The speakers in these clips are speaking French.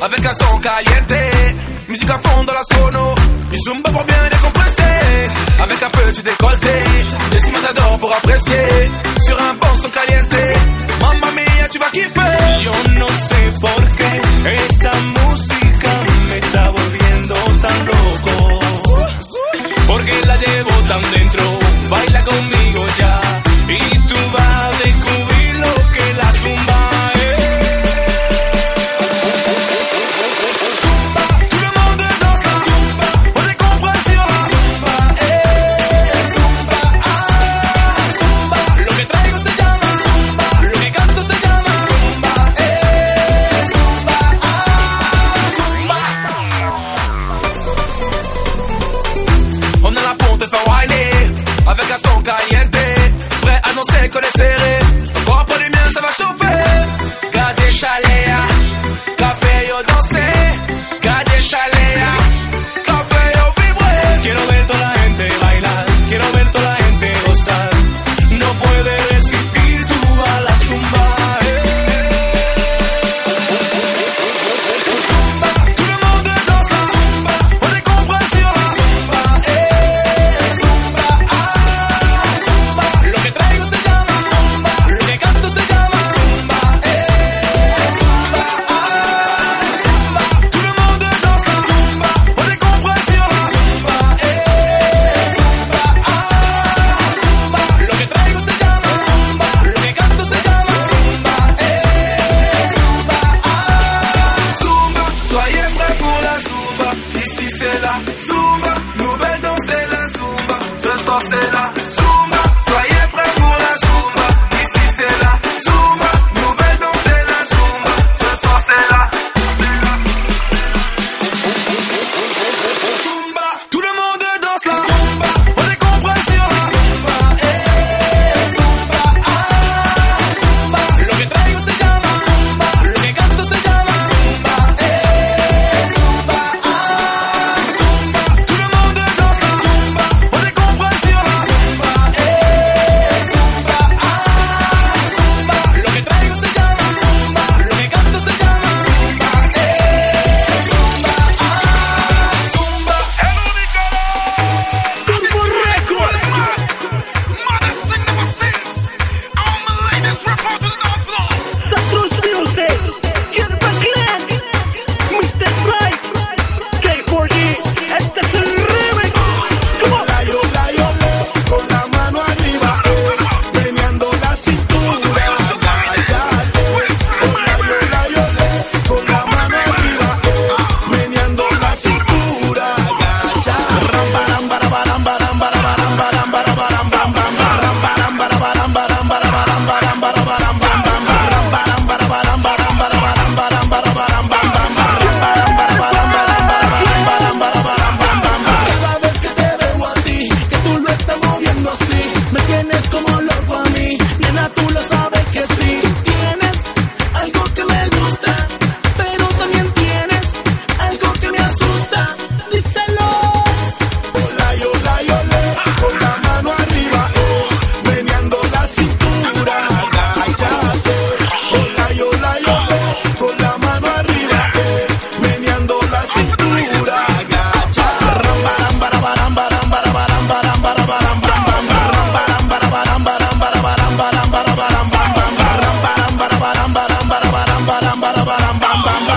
avec un son caliente. Musique à fond dans la sono, du zumba pour bien décompresser. Avec un peu petit décolleté, je suis matador pour apprécier. Sur un bon son caliente, mamma mia, tu vas kiffer. Bam, bam, bam,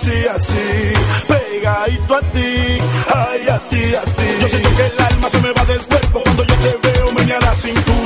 así, así, pegadito a ti, ay, a ti, a ti. Yo siento que el alma se me va del cuerpo cuando yo te veo menear la cintura.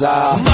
Massa.